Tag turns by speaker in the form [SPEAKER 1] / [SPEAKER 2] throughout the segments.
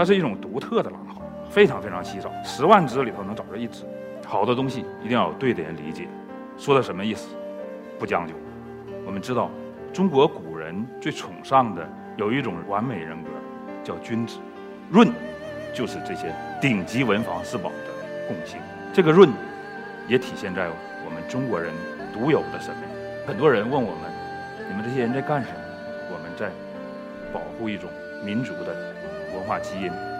[SPEAKER 1] 它是一种独特的狼毫，非常非常稀少，十万只里头能找着一只。好的东西一定要有对的人理解，说的什么意思？不将就。我们知道，中国古人最崇尚的有一种完美人格，叫君子。润，就是这些顶级文房四宝的共性。这个润，也体现在我们中国人独有的审美。很多人问我们：你们这些人在干什么？我们在保护一种民族的文化基因。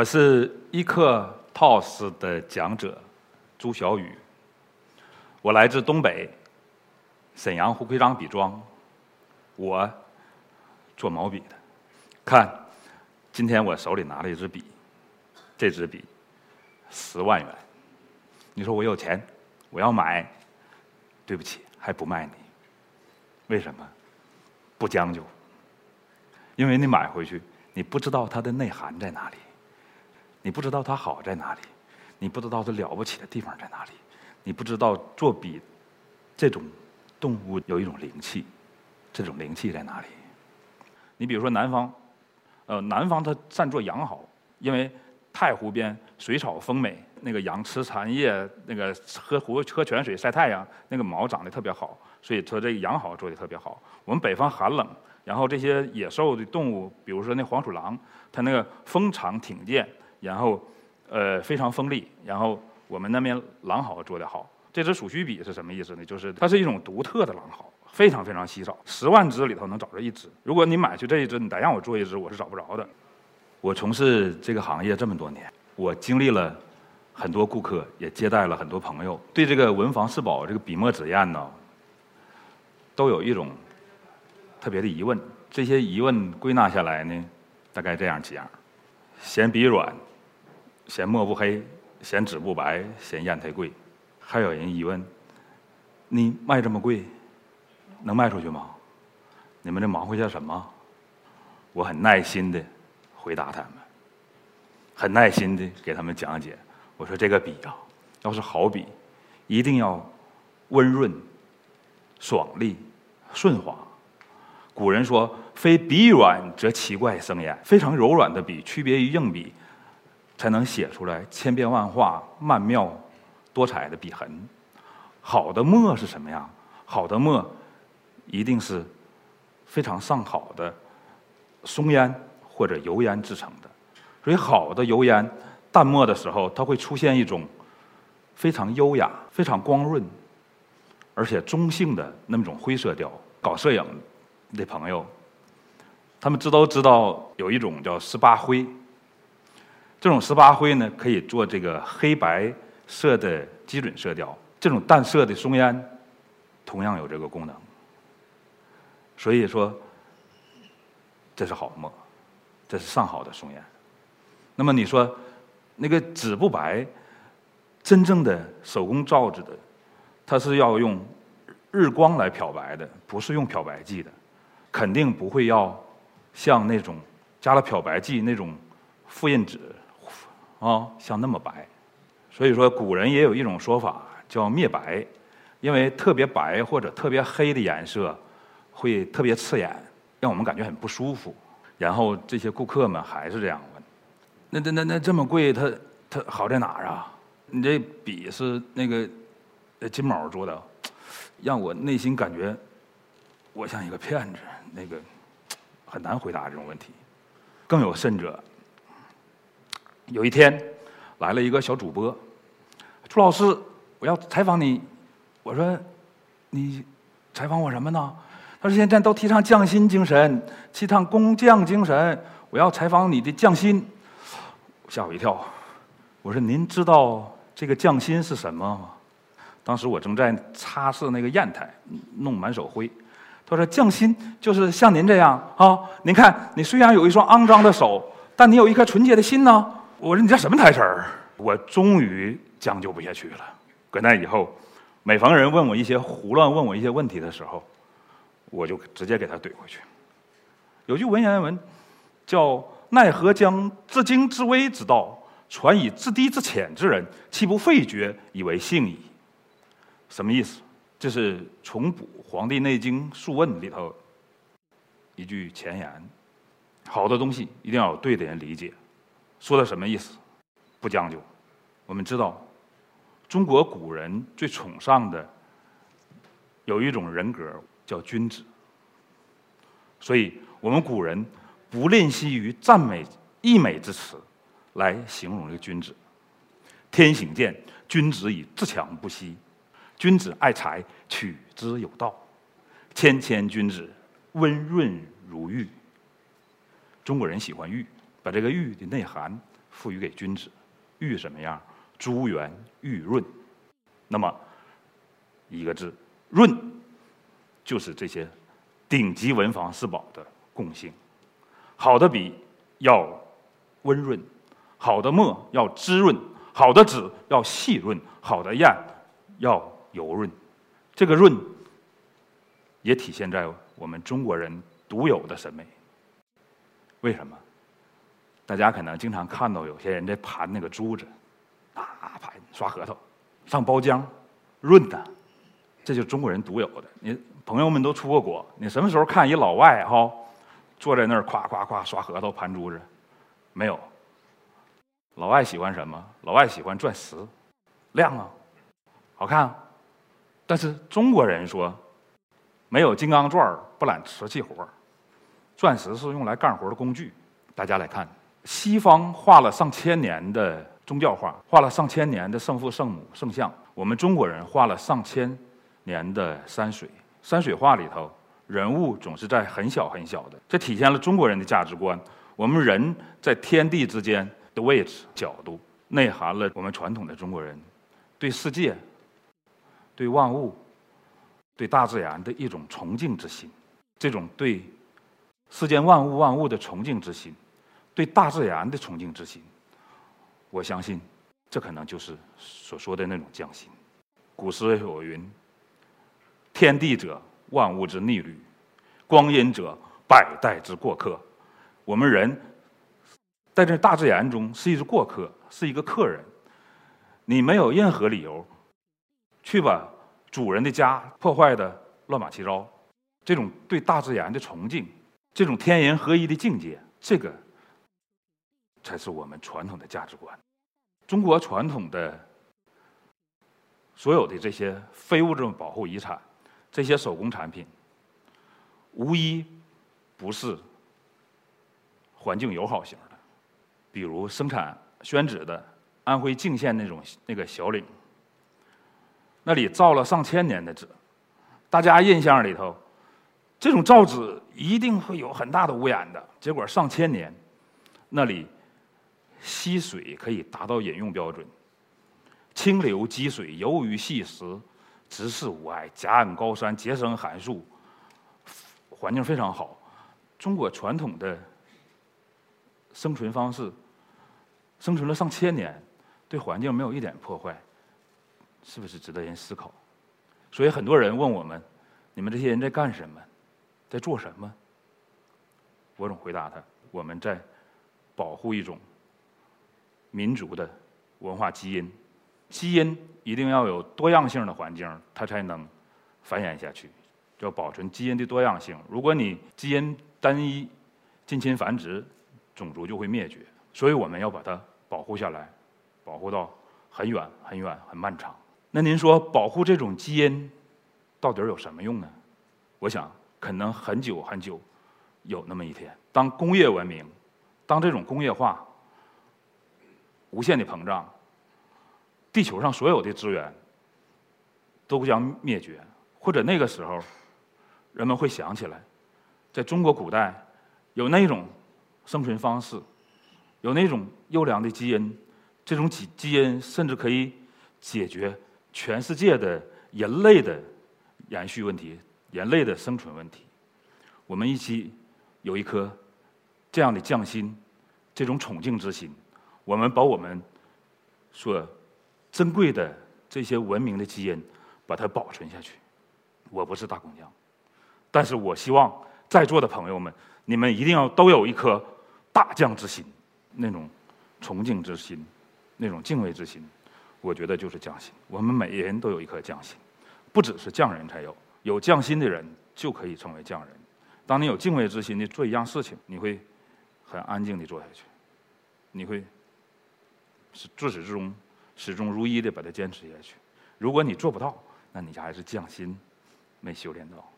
[SPEAKER 1] 我是伊克 TOS 的讲者朱小雨，我来自东北沈阳胡奎章笔庄，我做毛笔的。看，今天我手里拿了一支笔，这支笔十万元。你说我有钱，我要买，对不起，还不卖你。为什么？不将就。因为你买回去，你不知道它的内涵在哪里。你不知道它好在哪里，你不知道它了不起的地方在哪里，你不知道做笔这种动物有一种灵气，这种灵气在哪里？你比如说南方，呃，南方它善做羊毫，因为太湖边水草丰美，那个羊吃残叶，那个喝湖喝泉水晒太阳，那个毛长得特别好，所以说这个羊毫做的特别好。我们北方寒冷，然后这些野兽的动物，比如说那黄鼠狼，它那个锋长挺健。然后，呃，非常锋利。然后我们那边狼毫做得好。这支鼠须笔是什么意思呢？就是它是一种独特的狼毫，非常非常稀少，十万支里头能找着一支。如果你买去这一支，你再让我做一支，我是找不着的。我从事这个行业这么多年，我经历了很多顾客，也接待了很多朋友，对这个文房四宝这个笔墨纸砚呢，都有一种特别的疑问。这些疑问归纳下来呢，大概这样几样：嫌笔软。嫌墨不黑，嫌纸不白，嫌砚台贵，还有人疑问：你卖这么贵，能卖出去吗？你们这忙活些什么？我很耐心的回答他们，很耐心的给他们讲解。我说这个笔啊，要是好笔，一定要温润、爽利、顺滑。古人说：“非笔软则奇怪生焉。”非常柔软的笔，区别于硬笔。才能写出来千变万化、曼妙多彩的笔痕。好的墨是什么样？好的墨一定是非常上好的松烟或者油烟制成的。所以，好的油烟淡墨的时候，它会出现一种非常优雅、非常光润，而且中性的那么种灰色调。搞摄影的朋友，他们知都知道有一种叫十八灰。这种十八灰呢，可以做这个黑白色的基准色调。这种淡色的松烟，同样有这个功能。所以说，这是好墨，这是上好的松烟。那么你说，那个纸不白，真正的手工造纸的，它是要用日光来漂白的，不是用漂白剂的，肯定不会要像那种加了漂白剂那种复印纸。啊，像那么白，所以说古人也有一种说法叫灭白，因为特别白或者特别黑的颜色会特别刺眼，让我们感觉很不舒服。然后这些顾客们还是这样问：那那那那这么贵，它它好在哪儿啊？你这笔是那个金毛做的，让我内心感觉我像一个骗子。那个很难回答这种问题。更有甚者。有一天，来了一个小主播，朱老师，我要采访你。我说，你采访我什么呢？他说现在都提倡匠心精神，提倡工匠精神。我要采访你的匠心，吓我一跳。我说您知道这个匠心是什么吗？当时我正在擦拭那个砚台，弄满手灰。他说：“匠心就是像您这样啊！您看，你虽然有一双肮脏的手，但你有一颗纯洁的心呢。”我说：“你这什么台词儿？”我终于将就不下去了。搁那以后，每逢人问我一些胡乱问我一些问题的时候，我就直接给他怼回去。有句文言文叫“奈何将自矜自危之道传以自低自浅之人，岂不废绝以为信矣？”什么意思？这是重补《黄帝内经·素问》里头一句前言。好的东西一定要有对的人理解。说的什么意思？不将就。我们知道，中国古人最崇尚的有一种人格叫君子。所以我们古人不吝惜于赞美溢美之词来形容这个君子。天行健，君子以自强不息。君子爱财，取之有道。谦谦君子，温润如玉。中国人喜欢玉，把这个玉的内涵赋予给君子。玉什么样？珠圆玉润。那么一个字“润”，就是这些顶级文房四宝的共性。好的笔要温润，好的墨要滋润，好的纸要细润，好的砚要。油润，这个润也体现在我们中国人独有的审美。为什么？大家可能经常看到有些人在盘那个珠子，啊，盘刷核桃，上包浆，润的，这就是中国人独有的。你朋友们都出过国，你什么时候看一老外哈，坐在那儿夸夸夸刷核桃盘珠子？没有。老外喜欢什么？老外喜欢钻石，亮啊，好看。但是中国人说，没有金刚钻不揽瓷器活钻石是用来干活的工具。大家来看，西方画了上千年的宗教画，画了上千年的圣父、圣母、圣像。我们中国人画了上千年的山水，山水画里头人物总是在很小很小的，这体现了中国人的价值观。我们人在天地之间的位置、角度，内含了我们传统的中国人对世界。对万物、对大自然的一种崇敬之心，这种对世间万物万物的崇敬之心，对大自然的崇敬之心，我相信，这可能就是所说的那种匠心。古诗有云：“天地者，万物之逆旅；光阴者，百代之过客。”我们人在这大自然中是一只过客，是一个客人。你没有任何理由。去把主人的家破坏的乱码七糟，这种对大自然的崇敬，这种天人合一的境界，这个才是我们传统的价值观。中国传统的所有的这些非物质保护遗产，这些手工产品，无一不是环境友好型的。比如生产宣纸的安徽泾县那种那个小岭。那里造了上千年的纸，大家印象里头，这种造纸一定会有很大的污染的。结果上千年，那里溪水可以达到饮用标准，清流积水游鱼细石，直视无碍，夹岸高山，结生寒树，环境非常好。中国传统的生存方式，生存了上千年，对环境没有一点破坏。是不是值得人思考？所以很多人问我们：“你们这些人在干什么？在做什么？”我总回答他：“我们在保护一种民族的文化基因。基因一定要有多样性的环境，它才能繁衍下去。要保存基因的多样性。如果你基因单一、近亲繁殖，种族就会灭绝。所以我们要把它保护下来，保护到很远、很远、很漫长。”那您说保护这种基因到底有什么用呢？我想，可能很久很久有那么一天，当工业文明，当这种工业化无限的膨胀，地球上所有的资源都将灭绝，或者那个时候，人们会想起来，在中国古代有那种生存方式，有那种优良的基因，这种基基因甚至可以解决。全世界的人类的延续问题，人类的生存问题。我们一起有一颗这样的匠心，这种崇敬之心，我们把我们所珍贵的这些文明的基因，把它保存下去。我不是大工匠，但是我希望在座的朋友们，你们一定要都有一颗大匠之心，那种崇敬之心，那种敬畏之心。我觉得就是匠心。我们每人都有一颗匠心，不只是匠人才有，有匠心的人就可以成为匠人。当你有敬畏之心的做一样事情，你会很安静的做下去，你会是自始至终始终如一的把它坚持下去。如果你做不到，那你还是匠心没修炼到。